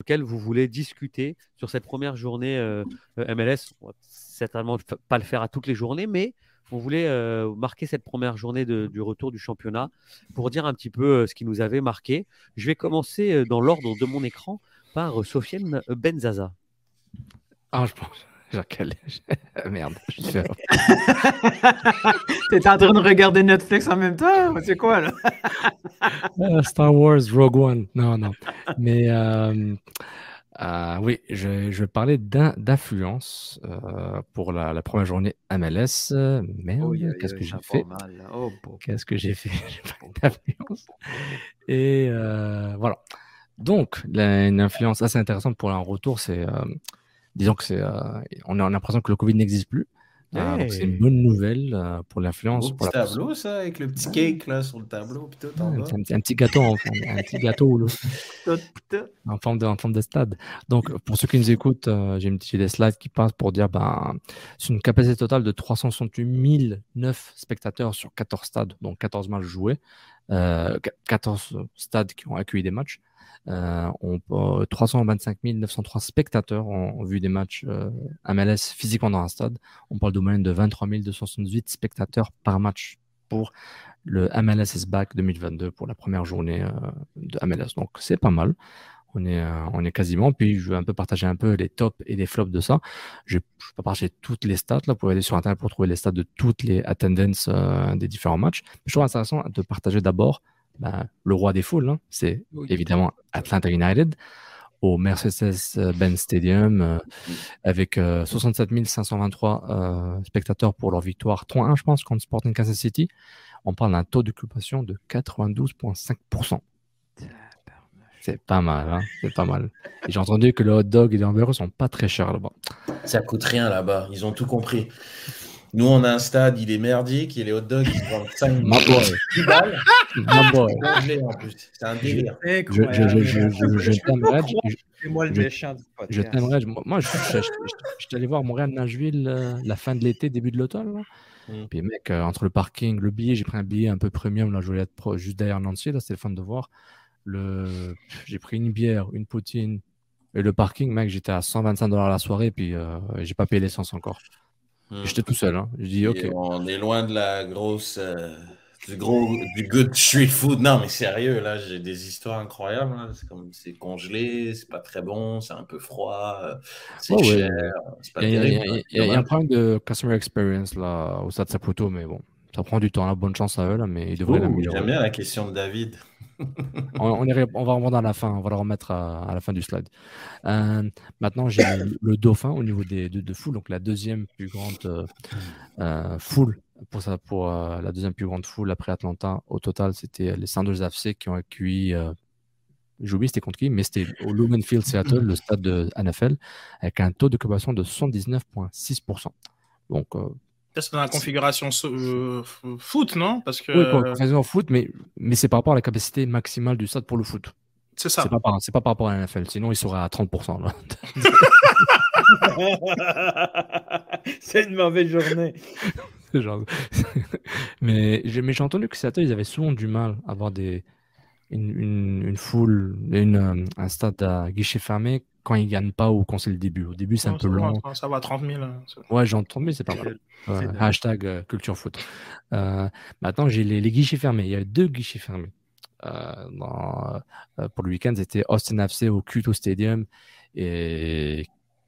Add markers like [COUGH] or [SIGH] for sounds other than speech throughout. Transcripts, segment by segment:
Lequel vous voulez discuter sur cette première journée euh, euh, MLS On va certainement pas le faire à toutes les journées, mais on voulait euh, marquer cette première journée du retour du championnat pour dire un petit peu ce qui nous avait marqué. Je vais commencer dans l'ordre de mon écran par Sofiane Benzaza. Ah, je pense. [LAUGHS] Jacques [LAUGHS] Merde, je suis [LAUGHS] T'es en train de regarder Netflix en même temps? C'est quoi, là? Euh, Star Wars Rogue One. Non, non. Mais euh, euh, oui, je, je d'in- d'influence pour la, la première journée MLS. Merde, Oh, yeah, qu'est-ce yeah, que j'ai fait? Oh. Qu'est-ce que j'ai fait? J'ai parlé d'influence. Et voilà. Donc, une influence assez intéressante pour un retour, c'est, disons que c'est, euh, on a l'impression que le Covid n'existe plus. Euh, donc c'est une Hey. bonne nouvelle euh, pour l'influence. Pour petit la- tableau, ça, avec le petit cake là, sur le tableau, puis tout en Ouais, un, petit- un petit gâteau, en, un petit gâteau là, [LAUGHS] en forme de, en forme de stade. Donc, pour ceux qui nous écoutent, euh, j'ai une petite- j'ai des slides qui passent pour dire, ben, c'est une capacité totale de 368 009 spectateurs sur 14 stades, donc 14 matchs joués, 14 stades qui ont accueilli des matchs. Euh, on, euh, 325 903 spectateurs ont, vu des matchs euh, MLS physiquement dans un stade. On parle de moyenne de 23 278 spectateurs par match pour le MLS is back 2022 pour la première journée euh, de MLS. Donc c'est pas mal. On est, euh, on est quasiment. Puis je vais un peu partager un peu les tops et les flops de ça. Je ne vais pas partager toutes les stats. Là, vous pouvez aller sur Internet pour trouver les stats de toutes les attendances euh, des différents matchs. Mais je trouve intéressant de partager d'abord ben, le roi des foules. hein. C'est évidemment Atlanta United au Mercedes-Benz Stadium euh, avec euh, 67 523 euh, spectateurs pour leur victoire 3-1, je pense, contre Sporting Kansas City. On parle d'un taux d'occupation de 92,5%. C'est pas mal, hein c'est pas mal. J'ai entendu que le hot dog et les hamburgers sont pas très chers là-bas. Ça coûte rien là-bas, ils ont tout compris. Nous, on a un stade, il est merdique, et les hot dogs, ils vendent 5 My boy. 10 balles. My boy. C'est un délire. Je, je, je, je, je, je t'aimerais. je- t'aimerais. Moi, je, je, je, je- je suis allé voir Montréal-Nashville euh, la fin de l'été, début de l'automne. Mm. Puis, mec, euh, entre le parking, le billet, j'ai pris un billet un peu premium. Là, je voulais être pro- juste derrière Nancy. Là, c'était le fun de voir. Le... J'ai pris une bière, une poutine. Et le parking, mec, j'étais à 125 dollars la soirée. Puis, euh, j'ai pas payé l'essence encore. Mm. J'étais tout seul. Hein. Je dis, OK. Et On est loin de la grosse. euh, du gros. Du good street food. Non, mais sérieux, là, j'ai des histoires incroyables. C'est comme. C'est congelé, c'est pas très bon, c'est un peu froid, c'est ouais. cher. C'est pas Il y, a- il y a- terrible. il y a- il y a un problème de customer experience là, au stade Saputo, mais bon, ça prend du temps. Bonne chance à eux, là, mais ils devraient l'améliorer. J'aime bien la question de David. On, on, on va la fin, on va le remettre à, la fin du slide. Euh, maintenant, j'ai le, dauphin au niveau des, de, de foule, donc la deuxième plus grande euh, euh, foule. Pour, la deuxième plus grande foule après Atlanta, au total, c'était les Sanders FC qui ont accueilli. J'ai oublié c'était contre qui, mais c'était au Lumen Field Seattle, le stade de NFL, avec un taux d'occupation de 79,6%. Donc, Ça, C'est dans la configuration so- euh, foot, non? Parce que oui, pour la configuration foot, mais, mais c'est par rapport à la capacité maximale du stade pour le foot. c'est ça. C'est pas, par, c'est pas par rapport à la NFL, sinon il serait à 30%. Là. [LAUGHS] C'est une mauvaise journée. [LAUGHS] Genre- [LAUGHS] mais j'ai mais j'ai entendu que Seattle, ils avaient souvent du mal à avoir des, une, une, une foule, une, euh, un stade à guichet fermé quand ils gagnent pas ou quand c'est le début. Au début, c'est un peu va, long. Ça va, 30 000. hein, Ouais, j'ai entendu, mais c'est pas mal. [LAUGHS] Ouais, hashtag euh, culture foot. Euh, maintenant, j'ai les, les guichets fermés. Il y a deux guichets fermés euh, dans- euh, pour le week-end, c'était Austin FC au Q2 Stadium et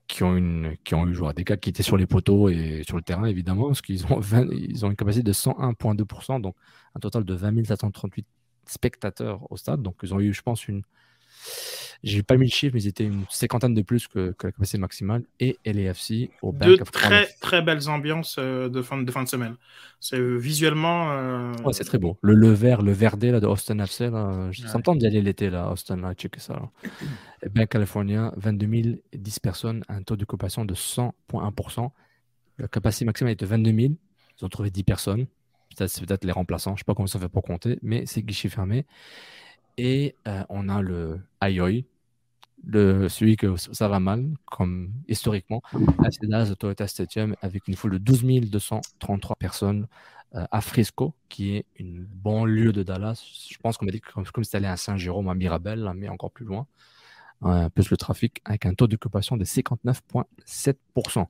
qui ont, une, qui ont eu joué des gars qui étaient sur les poteaux et sur le terrain, évidemment, parce qu'ils ont, 20 ils ont une capacité de 101,2%, donc un total de 20 738 spectateurs au stade. Donc, ils ont eu, je pense, une. J'ai pas mis le chiffre, mais ils étaient une cinquantaine de plus que, que la capacité maximale. Et LAFC au Bank Deux of très très belles ambiances euh, de fin de, fin de semaine. C'est euh, visuellement. euh, Ouais, c'est très beau. Le, le vert, le verdé là, de Austin FC, là, je- ça Ouais. me tente d'y aller l'été, là, Austin, là, checker ça. là. [CLEARS THROAT] Et bien, California, 22 000, 10 personnes, un taux d'occupation de 100,1%. La capacité maximale est de 22 000. Ils ont trouvé 10 personnes. Peut-être- C'est peut-être les remplaçants, je sais pas comment ça fait pour compter, mais c'est guichet fermé. Et euh, on a le Ayoy, celui que ça va mal, comme historiquement, à Dallas au Toyota Stadium, avec une foule de 12 233 personnes euh, à Frisco, qui est une banlieue de Dallas. Je pense qu'on m'a dit que comme, c'était allé à Saint-Jérôme, à Mirabel, mais encore plus loin, euh, plus le trafic, avec un taux d'occupation de 59,7%.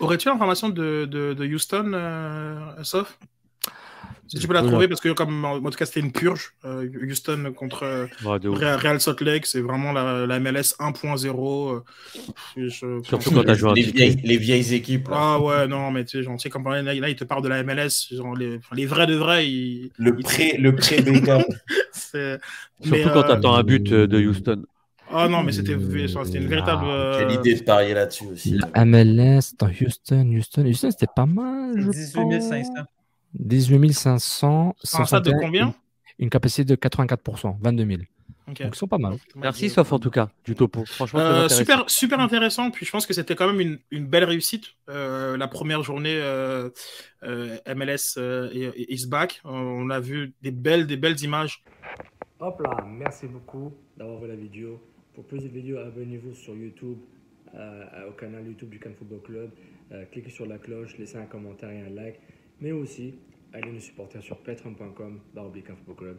Aurais-tu l'information de, de, de Houston, euh, Sof? Si tu peux la trouver, parce que comme en en tout cas c'était une purge, euh, Houston contre euh, Ouais. Real, Real Salt Lake, c'est vraiment la, la MLS 1.0. euh, Surtout quand t'as joué un Les vieilles, les vieilles équipes. là. Ah ouais, non, mais tu sais, tu comme là, là, il te parle de la MLS, genre, les, vrais de vrais, ils, Le pré, le pré [LAUGHS] Beckham. c'est- Surtout mais, quand euh, t'attends un but de Houston. Ah non, mais c'était c'était une véritable. euh, Quelle idée de parier là-dessus aussi. La MLS dans Houston, Houston, Houston, c'était pas mal. je 18 500. Pense. 18 500. C'est un stade de 161, combien une, une capacité de 84%, 22 000. Ok. Donc ils sont pas mal. Merci, sauf en tout cas, du topo. Franchement, Euh, super, super intéressant. Puis je pense que c'était quand même une, une belle réussite. Euh, la première journée euh, euh, MLS euh, is back. On a vu des belles, des belles images. Hop là, merci beaucoup d'avoir vu la vidéo. Pour plus de vidéos, abonnez-vous sur YouTube, euh, au canal YouTube du Can Football Club. Euh, cliquez sur la cloche, laissez un commentaire et un like. Mais aussi, allez nous supporter sur patreon.com, barre Club.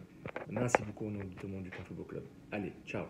Merci beaucoup au nom de tout le monde du Football Club. Allez, ciao.